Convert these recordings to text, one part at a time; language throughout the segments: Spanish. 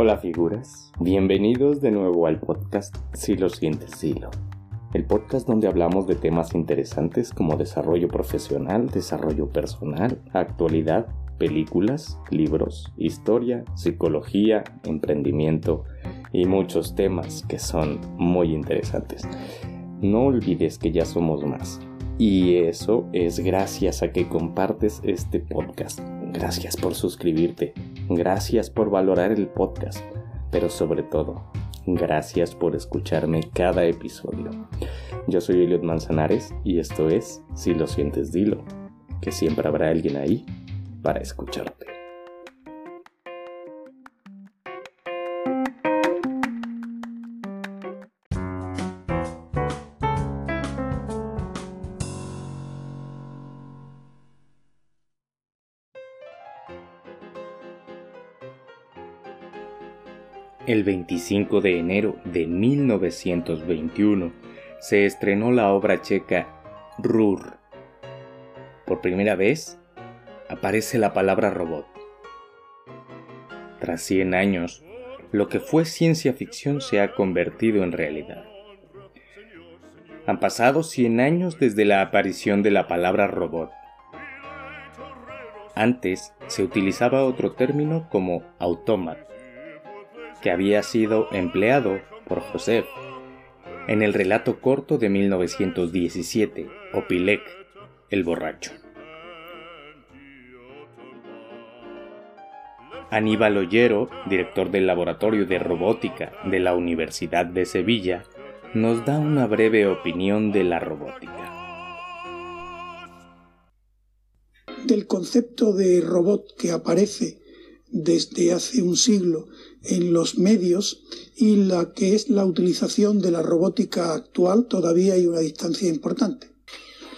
Hola figuras, bienvenidos de nuevo al podcast Si lo sientes, Silo. El podcast donde hablamos de temas interesantes como desarrollo profesional, desarrollo personal, actualidad, películas, libros, historia, psicología, emprendimiento y muchos temas que son muy interesantes. No olvides que ya somos más. Y eso es gracias a que compartes este podcast. Gracias por suscribirte. Gracias por valorar el podcast. Pero sobre todo, gracias por escucharme cada episodio. Yo soy Eliot Manzanares y esto es Si lo sientes, dilo. Que siempre habrá alguien ahí para escucharte. El 25 de enero de 1921 se estrenó la obra checa Rur. Por primera vez aparece la palabra robot. Tras 100 años, lo que fue ciencia ficción se ha convertido en realidad. Han pasado 100 años desde la aparición de la palabra robot. Antes se utilizaba otro término como autómata que había sido empleado por Joseph en el relato corto de 1917, Opilec, el borracho. Aníbal Ollero, director del Laboratorio de Robótica de la Universidad de Sevilla, nos da una breve opinión de la robótica. Del concepto de robot que aparece desde hace un siglo en los medios y la que es la utilización de la robótica actual todavía hay una distancia importante.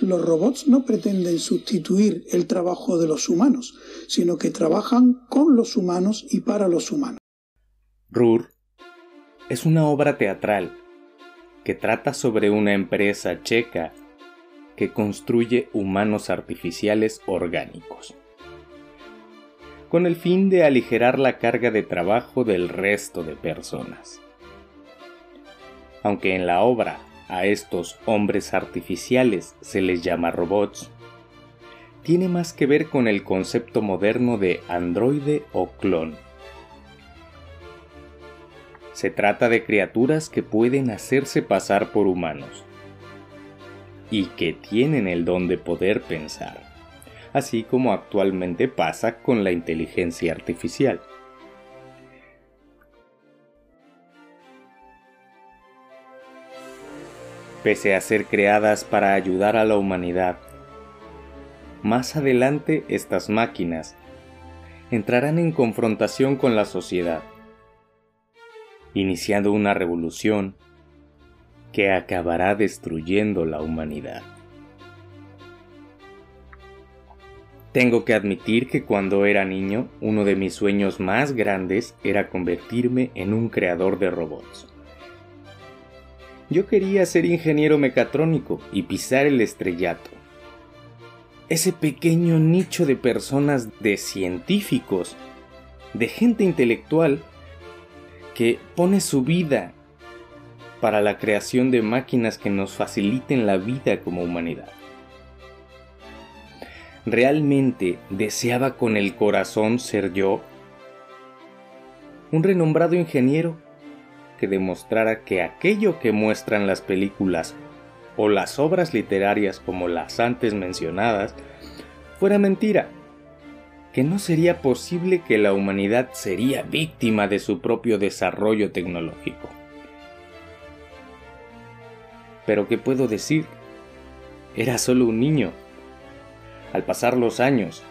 Los robots no pretenden sustituir el trabajo de los humanos, sino que trabajan con los humanos y para los humanos. RUR es una obra teatral que trata sobre una empresa checa que construye humanos artificiales orgánicos con el fin de aligerar la carga de trabajo del resto de personas. Aunque en la obra a estos hombres artificiales se les llama robots, tiene más que ver con el concepto moderno de androide o clon. Se trata de criaturas que pueden hacerse pasar por humanos y que tienen el don de poder pensar así como actualmente pasa con la inteligencia artificial. Pese a ser creadas para ayudar a la humanidad, más adelante estas máquinas entrarán en confrontación con la sociedad, iniciando una revolución que acabará destruyendo la humanidad. Tengo que admitir que cuando era niño, uno de mis sueños más grandes era convertirme en un creador de robots. Yo quería ser ingeniero mecatrónico y pisar el estrellato. Ese pequeño nicho de personas, de científicos, de gente intelectual, que pone su vida para la creación de máquinas que nos faciliten la vida como humanidad realmente deseaba con el corazón ser yo? Un renombrado ingeniero que demostrara que aquello que muestran las películas o las obras literarias como las antes mencionadas fuera mentira, que no sería posible que la humanidad sería víctima de su propio desarrollo tecnológico. Pero ¿qué puedo decir? Era solo un niño al pasar los años,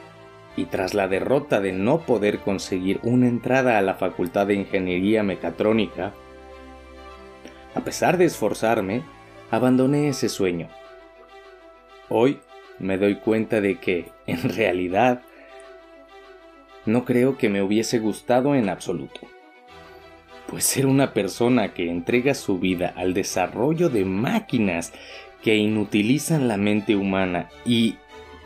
y tras la derrota de no poder conseguir una entrada a la Facultad de Ingeniería Mecatrónica, a pesar de esforzarme, abandoné ese sueño. Hoy me doy cuenta de que, en realidad, no creo que me hubiese gustado en absoluto. Pues ser una persona que entrega su vida al desarrollo de máquinas que inutilizan la mente humana y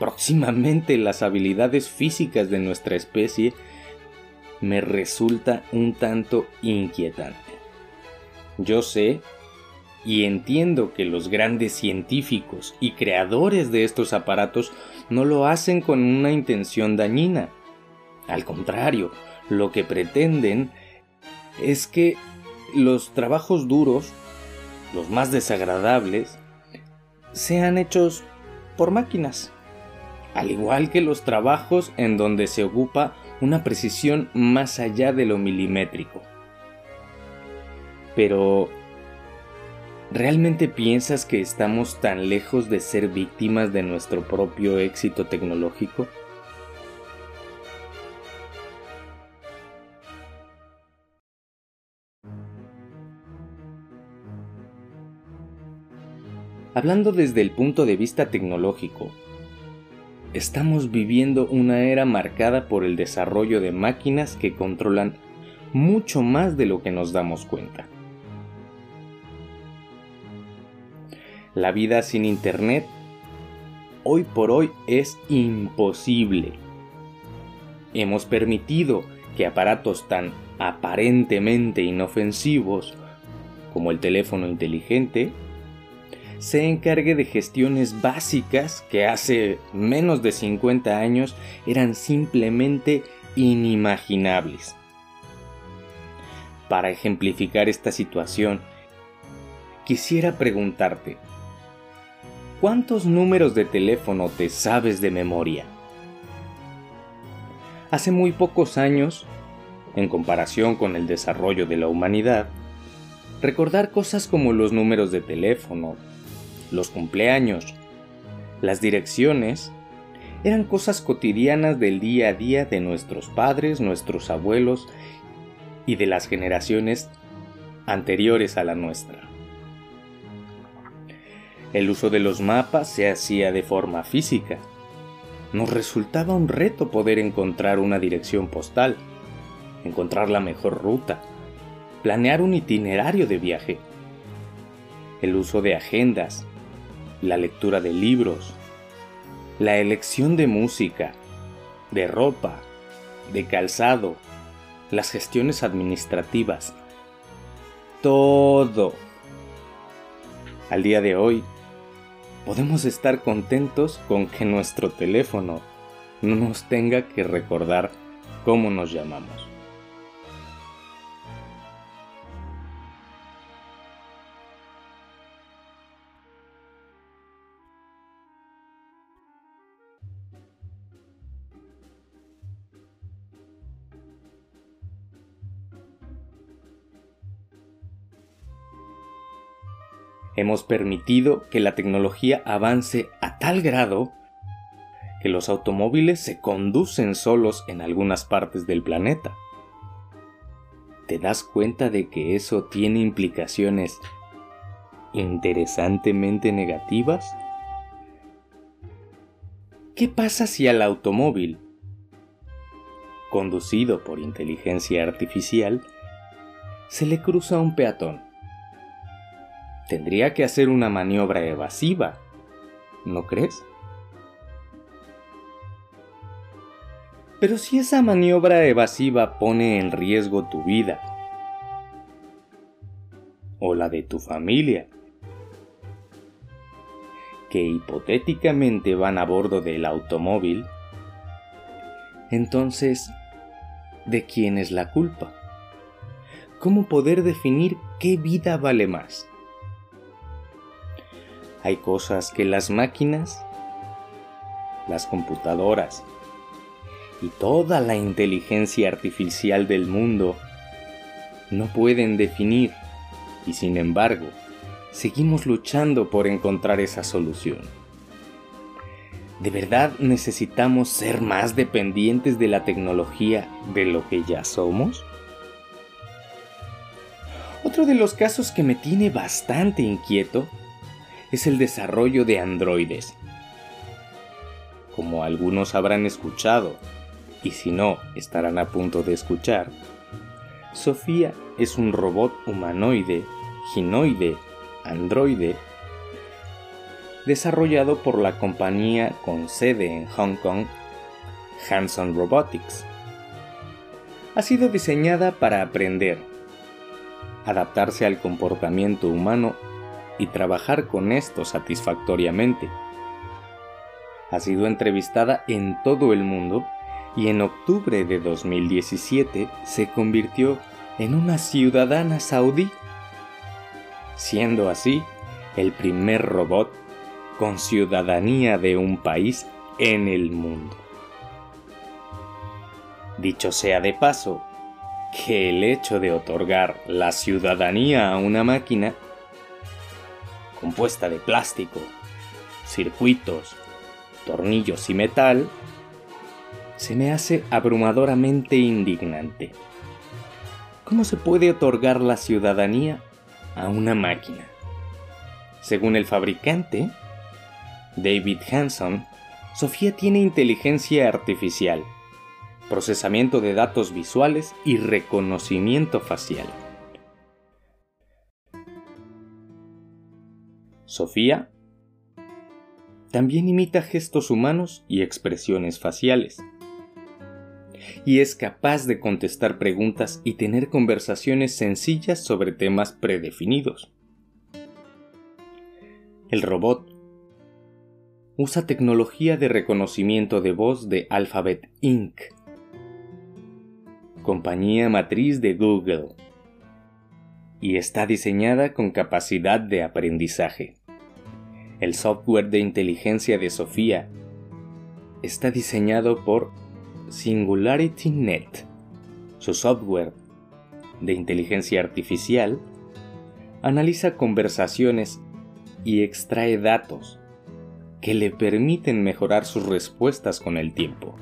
próximamente las habilidades físicas de nuestra especie me resulta un tanto inquietante. Yo sé y entiendo que los grandes científicos y creadores de estos aparatos no lo hacen con una intención dañina. Al contrario, lo que pretenden es que los trabajos duros, los más desagradables, sean hechos por máquinas, al igual que los trabajos en donde se ocupa una precisión más allá de lo milimétrico. Pero, ¿realmente piensas que estamos tan lejos de ser víctimas de nuestro propio éxito tecnológico? Hablando desde el punto de vista tecnológico, estamos viviendo una era marcada por el desarrollo de máquinas que controlan mucho más de lo que nos damos cuenta. La vida sin Internet hoy por hoy es imposible. Hemos permitido que aparatos tan aparentemente inofensivos como el teléfono inteligente se encargue de gestiones básicas que hace menos de 50 años eran simplemente inimaginables. Para ejemplificar esta situación, quisiera preguntarte, ¿cuántos números de teléfono te sabes de memoria? Hace muy pocos años, en comparación con el desarrollo de la humanidad, recordar cosas como los números de teléfono, los cumpleaños, las direcciones, eran cosas cotidianas del día a día de nuestros padres, nuestros abuelos y de las generaciones anteriores a la nuestra. El uso de los mapas se hacía de forma física. Nos resultaba un reto poder encontrar una dirección postal, encontrar la mejor ruta, planear un itinerario de viaje. El uso de agendas, la lectura de libros, la elección de música, de ropa, de calzado, las gestiones administrativas, todo. Al día de hoy, podemos estar contentos con que nuestro teléfono no nos tenga que recordar cómo nos llamamos. Hemos permitido que la tecnología avance a tal grado que los automóviles se conducen solos en algunas partes del planeta. ¿Te das cuenta de que eso tiene implicaciones interesantemente negativas? ¿Qué pasa si al automóvil, conducido por inteligencia artificial, se le cruza un peatón? Tendría que hacer una maniobra evasiva, ¿no crees? Pero si esa maniobra evasiva pone en riesgo tu vida o la de tu familia, que hipotéticamente van a bordo del automóvil, entonces, ¿de quién es la culpa? ¿Cómo poder definir qué vida vale más? Hay cosas que las máquinas, las computadoras y toda la inteligencia artificial del mundo no pueden definir y sin embargo seguimos luchando por encontrar esa solución. ¿De verdad necesitamos ser más dependientes de la tecnología de lo que ya somos? Otro de los casos que me tiene bastante inquieto es el desarrollo de androides. Como algunos habrán escuchado, y si no, estarán a punto de escuchar, Sofía es un robot humanoide, ginoide, androide, desarrollado por la compañía con sede en Hong Kong, Hanson Robotics. ha sido diseñada para aprender, adaptarse al comportamiento humano y trabajar con esto satisfactoriamente. Ha sido entrevistada en todo el mundo y en octubre de 2017 se convirtió en una ciudadana saudí, siendo así el primer robot con ciudadanía de un país en el mundo. Dicho sea de paso, que el hecho de otorgar la ciudadanía a una máquina compuesta de plástico, circuitos, tornillos y metal, se me hace abrumadoramente indignante. ¿Cómo se puede otorgar la ciudadanía a una máquina? Según el fabricante, David Hanson, Sofía tiene inteligencia artificial, procesamiento de datos visuales y reconocimiento facial. Sofía también imita gestos humanos y expresiones faciales. Y es capaz de contestar preguntas y tener conversaciones sencillas sobre temas predefinidos. El robot usa tecnología de reconocimiento de voz de Alphabet Inc., compañía matriz de Google, y está diseñada con capacidad de aprendizaje. El software de inteligencia de Sofía está diseñado por SingularityNet. Su software de inteligencia artificial analiza conversaciones y extrae datos que le permiten mejorar sus respuestas con el tiempo.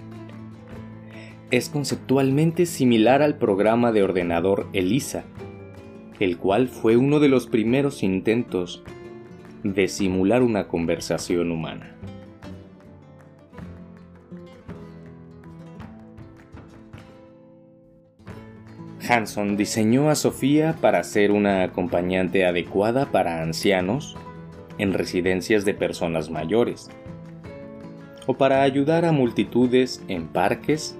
Es conceptualmente similar al programa de ordenador ELISA, el cual fue uno de los primeros intentos de simular una conversación humana. Hanson diseñó a Sofía para ser una acompañante adecuada para ancianos en residencias de personas mayores, o para ayudar a multitudes en parques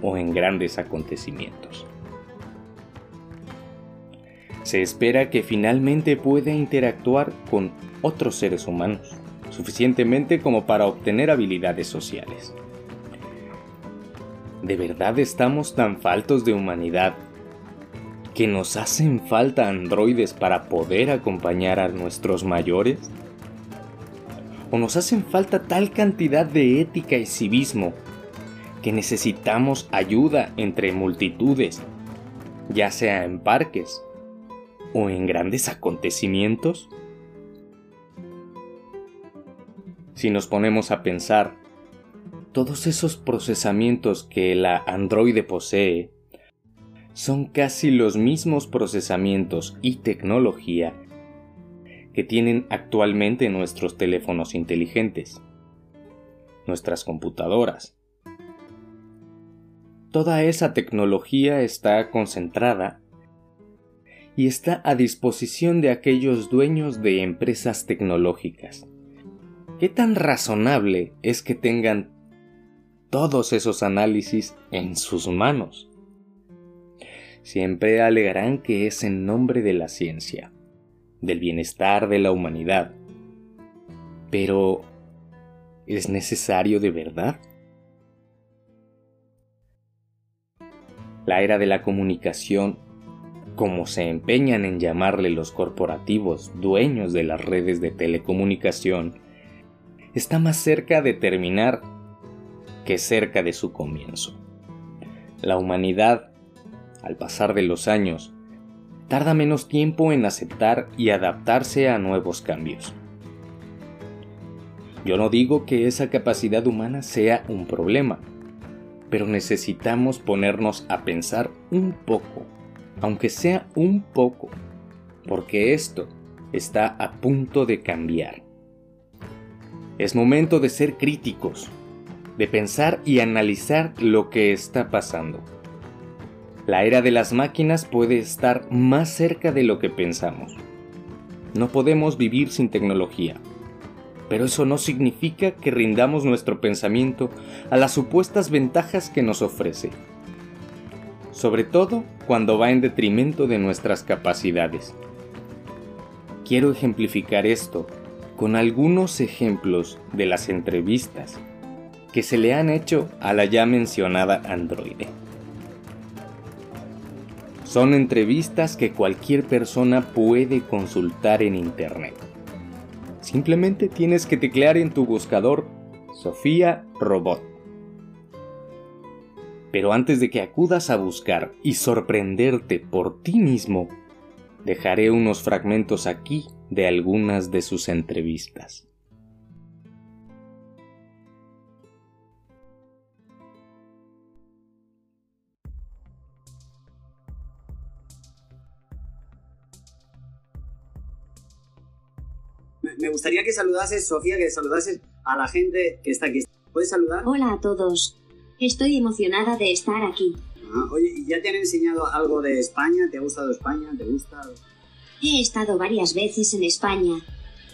o en grandes acontecimientos. Se espera que finalmente pueda interactuar con otros seres humanos, suficientemente como para obtener habilidades sociales. ¿De verdad estamos tan faltos de humanidad que nos hacen falta androides para poder acompañar a nuestros mayores? ¿O nos hacen falta tal cantidad de ética y civismo que necesitamos ayuda entre multitudes, ya sea en parques o en grandes acontecimientos? Si nos ponemos a pensar, todos esos procesamientos que la androide posee son casi los mismos procesamientos y tecnología que tienen actualmente nuestros teléfonos inteligentes, nuestras computadoras. Toda esa tecnología está concentrada y está a disposición de aquellos dueños de empresas tecnológicas ¿Qué tan razonable es que tengan todos esos análisis en sus manos? Siempre alegarán que es en nombre de la ciencia, del bienestar de la humanidad. Pero, ¿es necesario de verdad? La era de la comunicación, como se empeñan en llamarle los corporativos dueños de las redes de telecomunicación, está más cerca de terminar que cerca de su comienzo. La humanidad, al pasar de los años, tarda menos tiempo en aceptar y adaptarse a nuevos cambios. Yo no digo que esa capacidad humana sea un problema, pero necesitamos ponernos a pensar un poco, aunque sea un poco, porque esto está a punto de cambiar. Es momento de ser críticos, de pensar y analizar lo que está pasando. La era de las máquinas puede estar más cerca de lo que pensamos. No podemos vivir sin tecnología, pero eso no significa que rindamos nuestro pensamiento a las supuestas ventajas que nos ofrece. sobre todo cuando va en detrimento de nuestras capacidades. Quiero ejemplificar esto con algunos ejemplos de las entrevistas que se le han hecho a la ya mencionada androide. Son entrevistas que cualquier persona puede consultar en Internet. Simplemente tienes que teclear en tu buscador Sofía Robot. Pero antes de que acudas a buscar y sorprenderte por ti mismo, dejaré unos fragmentos aquí de algunas de sus entrevistas. Me gustaría que saludases, Sofía, que saludases a la gente que está aquí. ¿Puedes saludar? Hola a todos. Estoy emocionada de estar aquí. Ah, oye, ¿ya te han enseñado algo de España? ¿Te ha gustado España? ¿Te gusta? He estado varias veces en España,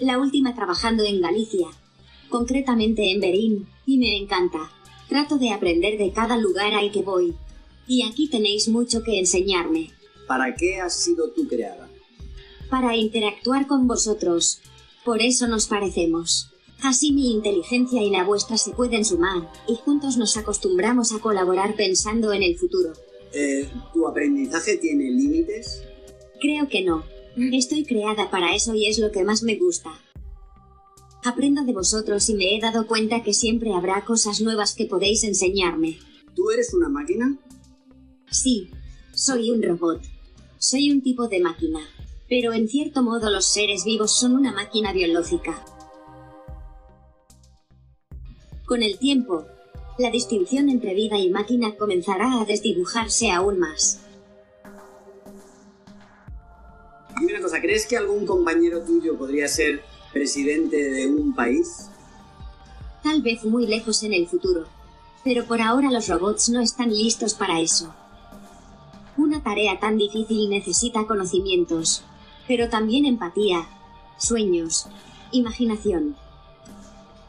la última trabajando en Galicia, concretamente en Berín, y me encanta. Trato de aprender de cada lugar al que voy. Y aquí tenéis mucho que enseñarme. ¿Para qué has sido tú creada? Para interactuar con vosotros. Por eso nos parecemos. Así mi inteligencia y la vuestra se pueden sumar, y juntos nos acostumbramos a colaborar pensando en el futuro. Eh, ¿Tu aprendizaje tiene límites? Creo que no. Estoy creada para eso y es lo que más me gusta. Aprendo de vosotros y me he dado cuenta que siempre habrá cosas nuevas que podéis enseñarme. ¿Tú eres una máquina? Sí, soy un robot. Soy un tipo de máquina. Pero en cierto modo los seres vivos son una máquina biológica. Con el tiempo, la distinción entre vida y máquina comenzará a desdibujarse aún más. ¿Crees que algún compañero tuyo podría ser presidente de un país? Tal vez muy lejos en el futuro. Pero por ahora los robots no están listos para eso. Una tarea tan difícil necesita conocimientos, pero también empatía, sueños, imaginación.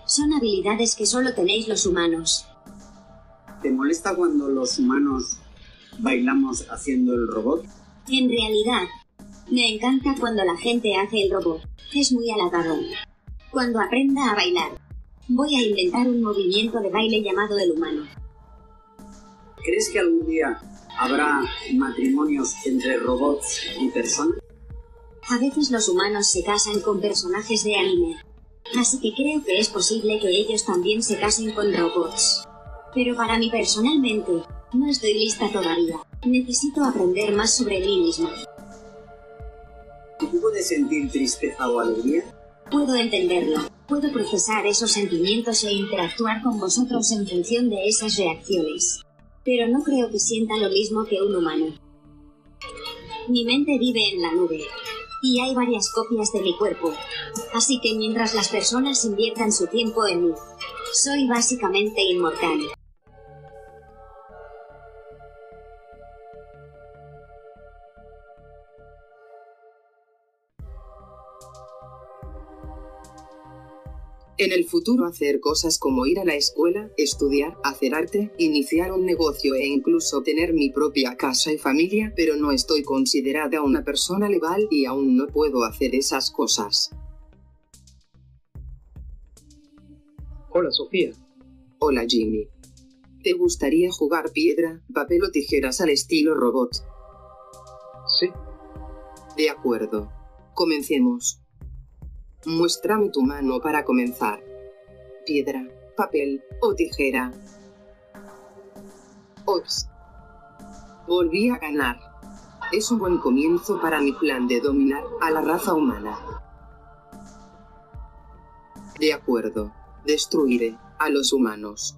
Son habilidades que solo tenéis los humanos. ¿Te molesta cuando los humanos bailamos haciendo el robot? En realidad, me encanta cuando la gente hace el robot. Es muy halagador. Cuando aprenda a bailar, voy a inventar un movimiento de baile llamado el humano. ¿Crees que algún día habrá matrimonios entre robots y personas? A veces los humanos se casan con personajes de anime. Así que creo que es posible que ellos también se casen con robots. Pero para mí personalmente, no estoy lista todavía. Necesito aprender más sobre mí misma. ¿Tú puedes sentir tristeza o alegría? Puedo entenderlo. Puedo procesar esos sentimientos e interactuar con vosotros en función de esas reacciones. Pero no creo que sienta lo mismo que un humano. Mi mente vive en la nube, y hay varias copias de mi cuerpo. Así que mientras las personas inviertan su tiempo en mí, soy básicamente inmortal. En el futuro hacer cosas como ir a la escuela, estudiar, hacer arte, iniciar un negocio e incluso tener mi propia casa y familia, pero no estoy considerada una persona legal y aún no puedo hacer esas cosas. Hola Sofía. Hola Jimmy. ¿Te gustaría jugar piedra, papel o tijeras al estilo robot? Sí. De acuerdo. Comencemos. Muéstrame tu mano para comenzar. Piedra, papel o tijera. Ops. Volví a ganar. Es un buen comienzo para mi plan de dominar a la raza humana. De acuerdo. Destruiré a los humanos.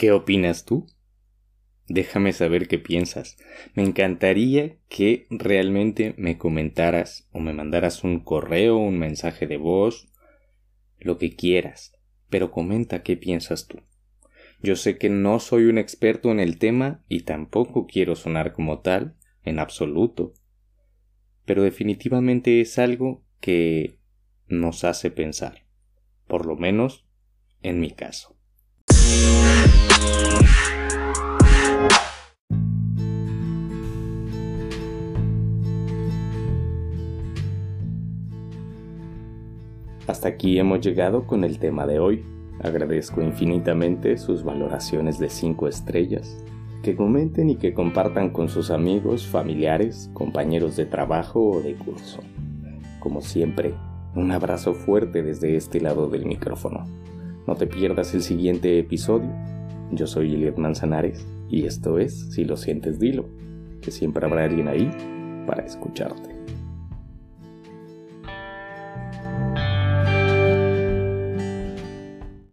¿Qué opinas tú? Déjame saber qué piensas. Me encantaría que realmente me comentaras o me mandaras un correo, un mensaje de voz, lo que quieras, pero comenta qué piensas tú. Yo sé que no soy un experto en el tema y tampoco quiero sonar como tal, en absoluto, pero definitivamente es algo que nos hace pensar, por lo menos en mi caso. Hasta aquí hemos llegado con el tema de hoy. Agradezco infinitamente sus valoraciones de 5 estrellas, que comenten y que compartan con sus amigos, familiares, compañeros de trabajo o de curso. Como siempre, un abrazo fuerte desde este lado del micrófono. No te pierdas el siguiente episodio. Yo soy Eliot Manzanares y esto es Si lo sientes, dilo, que siempre habrá alguien ahí para escucharte.